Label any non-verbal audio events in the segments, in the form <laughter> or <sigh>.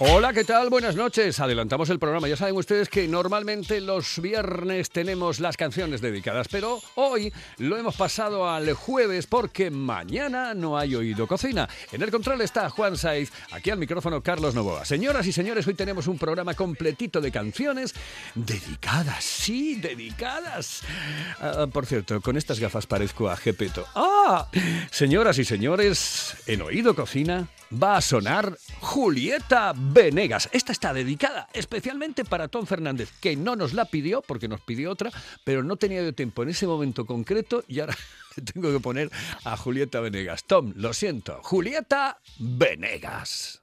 Hola, ¿qué tal? Buenas noches. Adelantamos el programa. Ya saben ustedes que normalmente los viernes tenemos las canciones dedicadas, pero hoy lo hemos pasado al jueves porque mañana no hay oído cocina. En el control está Juan Saiz, aquí al micrófono Carlos Novoa. Señoras y señores, hoy tenemos un programa completito de canciones dedicadas, sí, dedicadas. Ah, por cierto, con estas gafas parezco a Gepeto. ¡Ah! Señoras y señores, en oído cocina va a sonar Julieta Venegas. Esta está dedicada especialmente para Tom Fernández, que no nos la pidió porque nos pidió otra, pero no tenía de tiempo en ese momento concreto y ahora <laughs> tengo que poner a Julieta Venegas. Tom, lo siento, Julieta Venegas.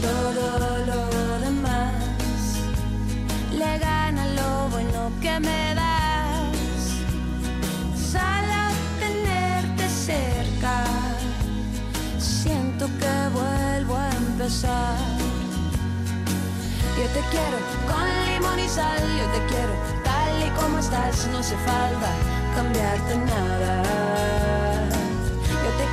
todo lo demás. Le gana lo bueno que me das. Solo tenerte cerca, siento que vuelvo a empezar. Yo te quiero con limón y sal, yo te quiero tal y como estás, no hace falta cambiarte nada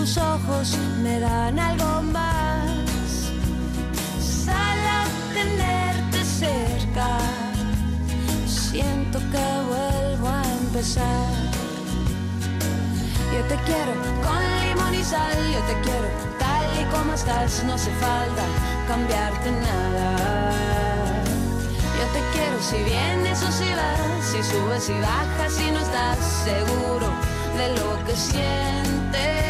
Tus ojos me dan algo más. Solo tenerte cerca, siento que vuelvo a empezar. Yo te quiero con limón y sal, yo te quiero tal y como estás, no hace falta cambiarte nada. Yo te quiero si vienes o si vas, si subes y bajas y no estás seguro de lo que sientes.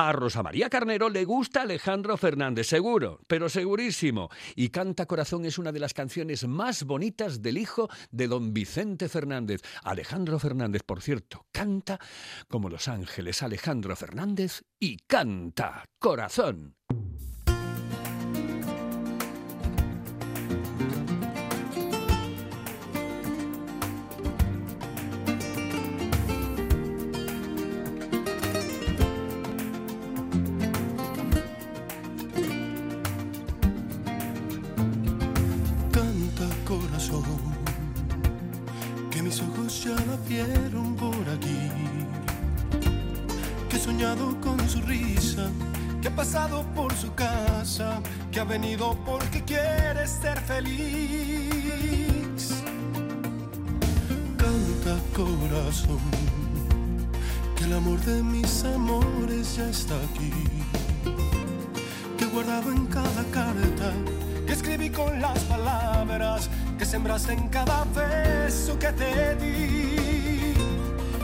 A Rosa María Carnero le gusta Alejandro Fernández, seguro, pero segurísimo. Y Canta Corazón es una de las canciones más bonitas del hijo de don Vicente Fernández. Alejandro Fernández, por cierto, canta como Los Ángeles. Alejandro Fernández y canta Corazón. Vieron por aquí, que he soñado con su risa que ha pasado por su casa, que ha venido porque quiere ser feliz. Canta corazón, que el amor de mis amores ya está aquí, sembraste en cada beso que te di.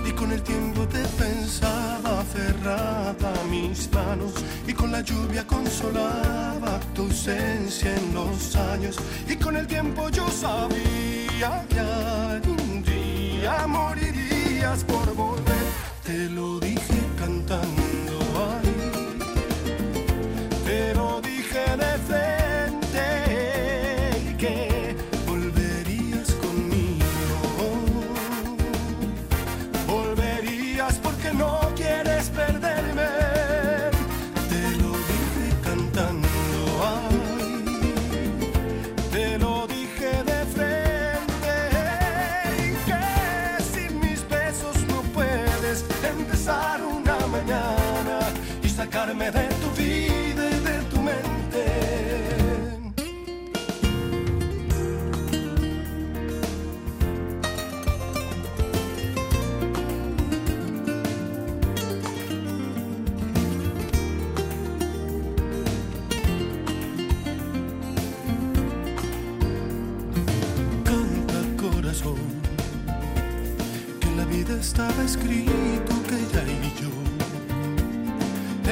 Y con el tiempo te pensaba cerrada mis manos. Y con la lluvia consolaba tu ausencia en los años. Y con el tiempo yo sabía que algún día morirías por volver. Te lo dije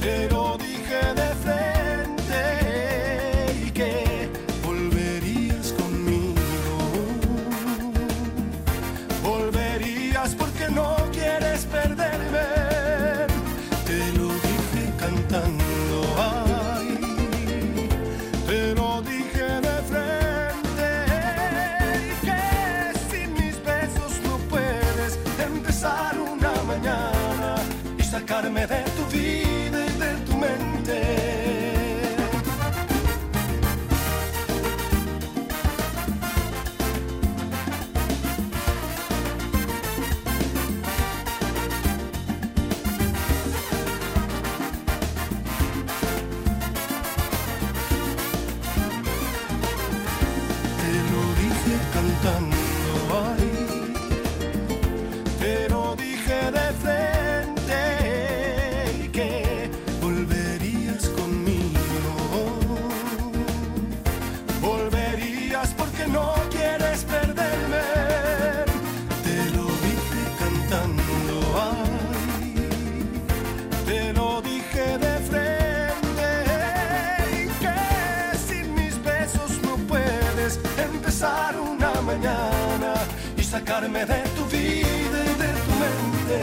Te lo dije de frente y que volverías conmigo. Volverías porque no quieres perderme. Te lo dije cantando. Ay, te lo dije de frente y que sin mis besos no puedes empezar una mañana y sacarme de y sacarme de tu vida de tu mente.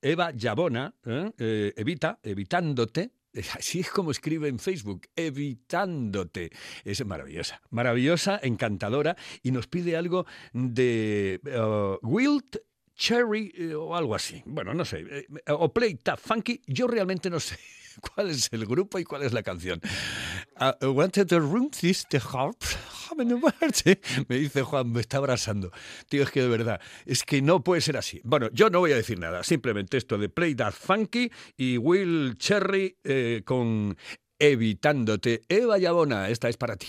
Eva Yabona, ¿eh? Eh, evita, evitándote. <laughs> Así es como escribe en Facebook, evitándote. Es maravillosa, maravillosa, encantadora y nos pide algo de eh, Wild Cherry eh, o algo así. Bueno, no sé. o Play Tap Funky. Yo realmente no sé <laughs> cuál es el grupo y cuál es la canción. Ah, wanted the room, this the harp. <laughs> <laughs> Me dice Juan, me está abrasando. Tío, es que de verdad, es que no puede ser así. Bueno, yo no voy a decir nada, simplemente esto de Play That Funky y Will Cherry eh, con Evitándote. Eva Yabona, esta es para ti.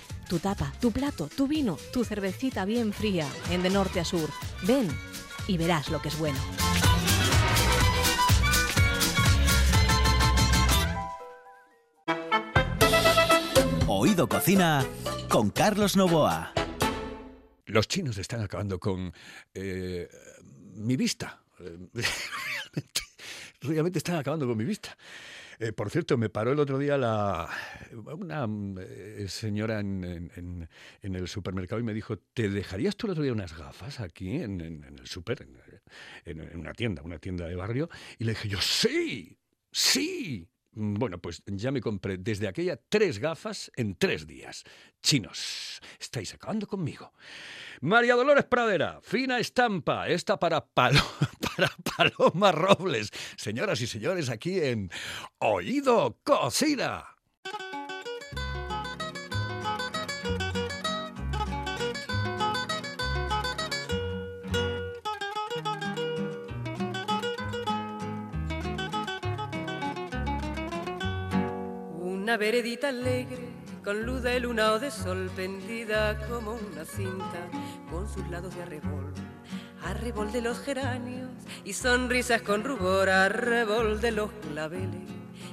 Tu tapa, tu plato, tu vino, tu cervecita bien fría, en de norte a sur. Ven y verás lo que es bueno. Oído Cocina con Carlos Novoa. Los chinos están acabando con eh, mi vista. Realmente, <laughs> realmente están acabando con mi vista. Eh, por cierto, me paró el otro día la, una eh, señora en, en- el supermercado y me dijo, ¿te dejarías tú el otro día unas gafas aquí en, en- el super, en una tienda, una tienda de barrio? Y le dije yo, sí, sí. Mm, Bueno, pues ya me compré desde aquella tres gafas en tres días. Chinos, estáis acabando conmigo. María Dolores Pradera, fina estampa, esta para, Palo- <laughs> para Paloma Robles. Señoras y señores, aquí en Oído Cocina. Una veredita alegre, con luz de luna o de sol, pendida como una cinta, con sus lados de arrebol. Arrebol de los geranios y sonrisas con rubor, arrebol de los claveles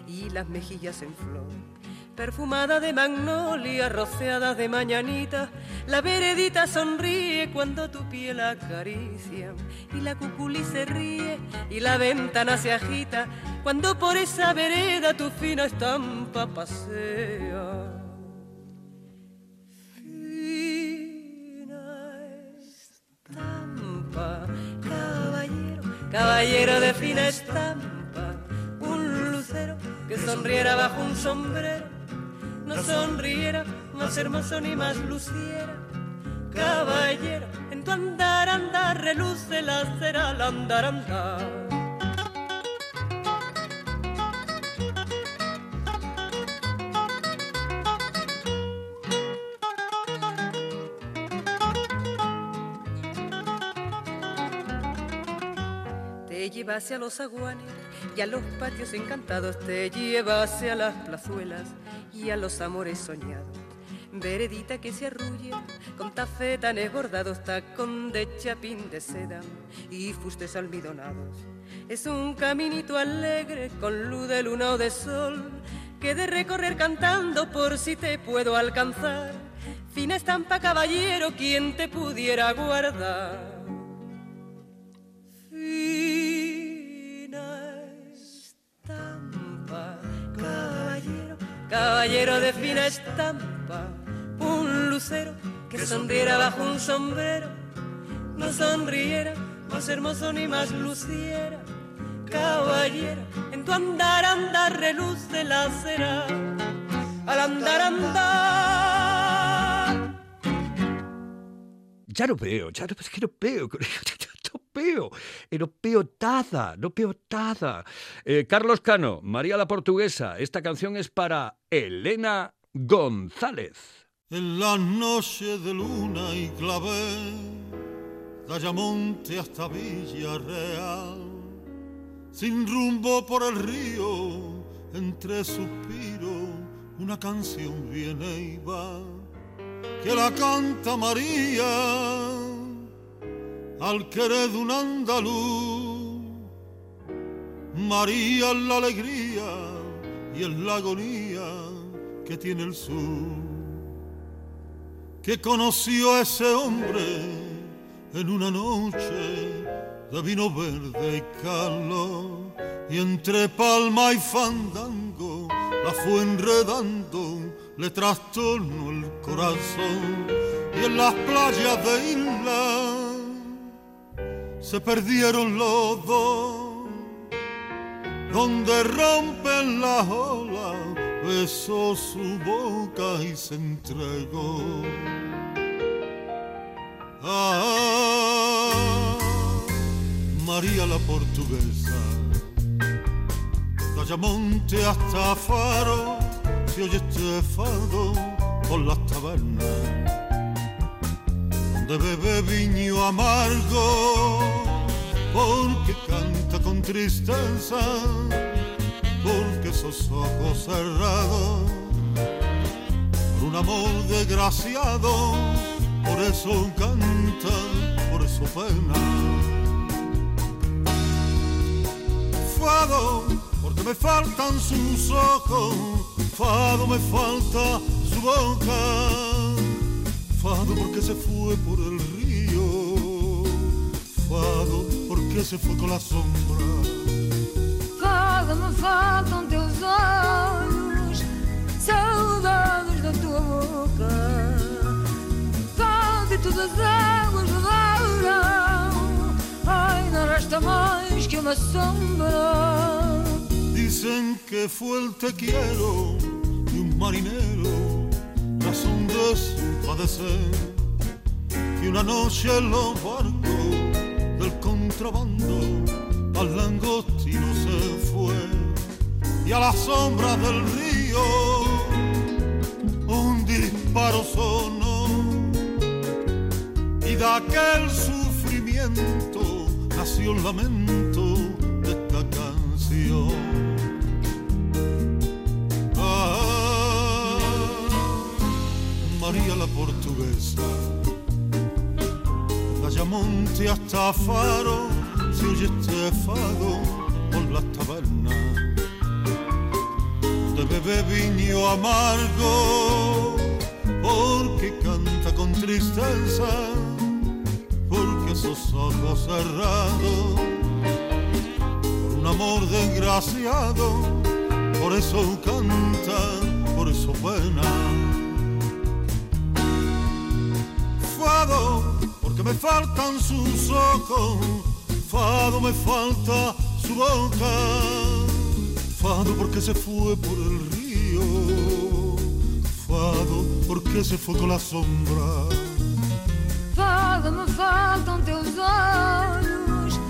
y las mejillas en flor. Perfumada de magnolia, rociada de mañanita, la veredita sonríe cuando tu piel acaricia. Y la cuculi se ríe y la ventana se agita cuando por esa vereda tu fina estampa pasea. Fina estampa, caballero, caballero de fina estampa, un lucero que sonriera bajo un sombrero no sonriera más hermoso ni más luciera. Caballero, en tu andar, andar, reluce la cera al andar, andar. Te llevase a los aguanes y a los patios encantados, te llevase a las plazuelas y a los amores soñados. Veredita que se arrulla con tafetanes bordados, tacón de chapín de seda y fustes almidonados. Es un caminito alegre con luz de luna o de sol que de recorrer cantando por si te puedo alcanzar. Fina estampa caballero, quien te pudiera guardar. Caballero, de fina estampa, un lucero que sonriera bajo un sombrero, no sonriera más hermoso ni más luciera, caballero, en tu andar, andar, reluce la cera, al andar, andar. Ya no veo, ya no, es que no veo, veo nada, no veo nada. Eh, Carlos Cano, María la Portuguesa, esta canción es para Elena González. En la noche de luna y clavel, de Ayamonte hasta Villarreal, sin rumbo por el río, entre suspiros, una canción viene y va, que la canta María, al querer de un andaluz. María es la alegría y es la agonía que tiene el sur. Que conoció a ese hombre en una noche de vino verde y calor. Y entre palma y fandango la fue enredando le trastornó el corazón. Y en las playas de isla se perdieron los dos donde rompen las olas besó su boca y se entregó. Ah, María la portuguesa. Dayamonte hasta Faro, se oye este fado por las tabernas, donde bebe viño amargo, porque canta con tristeza, porque esos ojos cerrados, por un amor desgraciado, por eso canta, por eso pena. Fado, porque me faltan sus ojos, Fado me falta su boca, Fado porque se fue por el río, Fado porque se fue con la sombra. Fado, me faltam teus olhos, saudades da tua boca. Fado e todas as águas rodaram, ai, não resta mais que uma sombra. Dicen que fue el te quiero de un marinero, razón de su padecer, que una noche los barcos del contrabando al langostino se fue y a la sombra del río un disparo sonó y de aquel sufrimiento nació el lamento de esta canción. Ah, María la portuguesa, Dayamonte hasta Faro, se oye este fado por las tabernas, de bebé viño amargo, porque canta con tristeza, porque esos ojos cerrados, por un amor desgraciado, por eso canta, por eso pena. Me faltan sus ojos, Fado me falta su boca, Fado porque se fue por el río, Fado porque se fue con la sombra. Fado, me faltam teus olhos,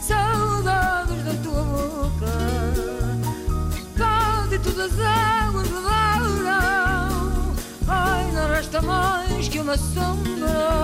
saudades da tua boca. Fado e todas as águas rodaram, ai, não resta mais que uma sombra.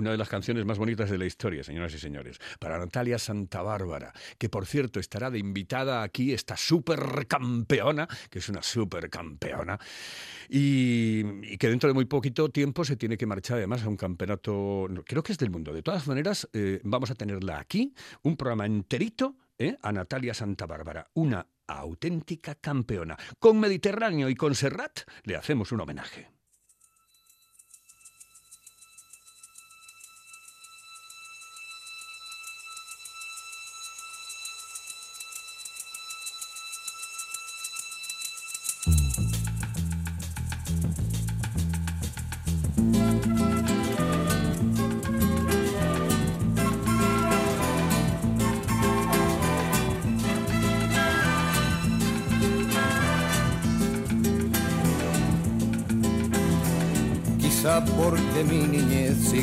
Una de las canciones más bonitas de la historia, señoras y señores, para Natalia Santa Bárbara, que por cierto estará de invitada aquí esta supercampeona, que es una supercampeona, y, y que dentro de muy poquito tiempo se tiene que marchar además a un campeonato, creo que es del mundo. De todas maneras, eh, vamos a tenerla aquí, un programa enterito, ¿eh? a Natalia Santa Bárbara, una auténtica campeona. Con Mediterráneo y con Serrat le hacemos un homenaje.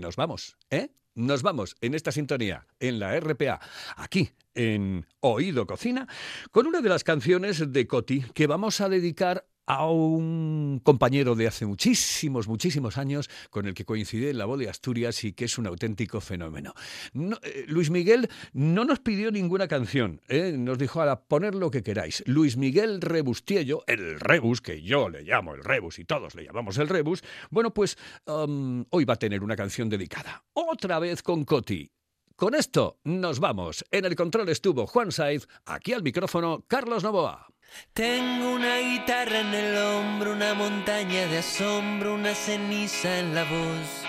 Nos vamos, ¿eh? Nos vamos en esta sintonía, en la RPA, aquí en Oído Cocina, con una de las canciones de Coti que vamos a dedicar a un compañero de hace muchísimos, muchísimos años con el que coincidí en la voz de Asturias y que es un auténtico fenómeno. No, eh, Luis Miguel no nos pidió ninguna canción, ¿eh? nos dijo a poner lo que queráis. Luis Miguel Rebustiello, el Rebus, que yo le llamo el Rebus y todos le llamamos el Rebus, bueno, pues um, hoy va a tener una canción dedicada. Otra vez con Coti. Con esto nos vamos. En el control estuvo Juan Saiz, aquí al micrófono Carlos Novoa. Tengo una guitarra en el hombro, una montaña de asombro, una ceniza en la voz.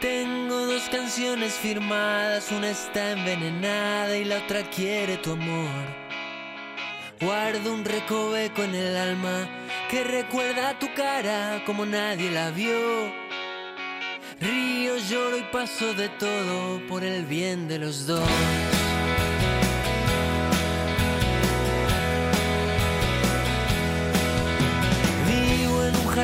Tengo dos canciones firmadas, una está envenenada y la otra quiere tu amor. Guardo un recoveco en el alma que recuerda tu cara como nadie la vio. Río, lloro y paso de todo por el bien de los dos.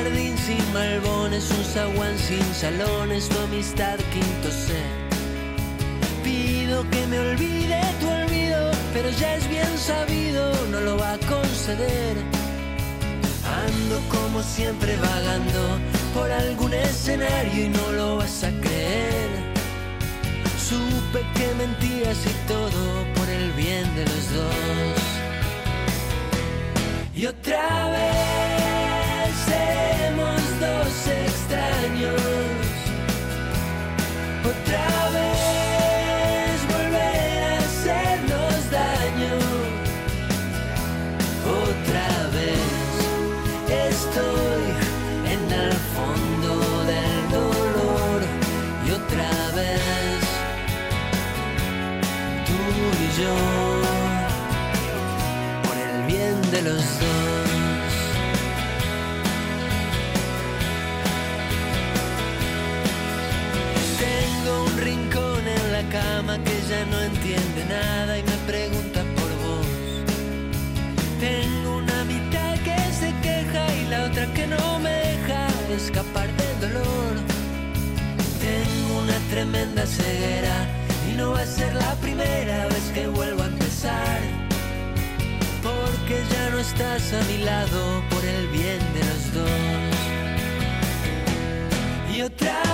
Jardín sin malbones, un zaguán sin salones, tu amistad quinto C. Pido que me olvide tu olvido, pero ya es bien sabido, no lo va a conceder. Ando como siempre vagando por algún escenario y no lo vas a creer. Supe que mentías y todo por el bien de los dos. Y otra vez entiende nada y me pregunta por vos. Tengo una mitad que se queja y la otra que no me deja escapar del dolor. Tengo una tremenda ceguera y no va a ser la primera vez que vuelvo a empezar. Porque ya no estás a mi lado por el bien de los dos. Y otra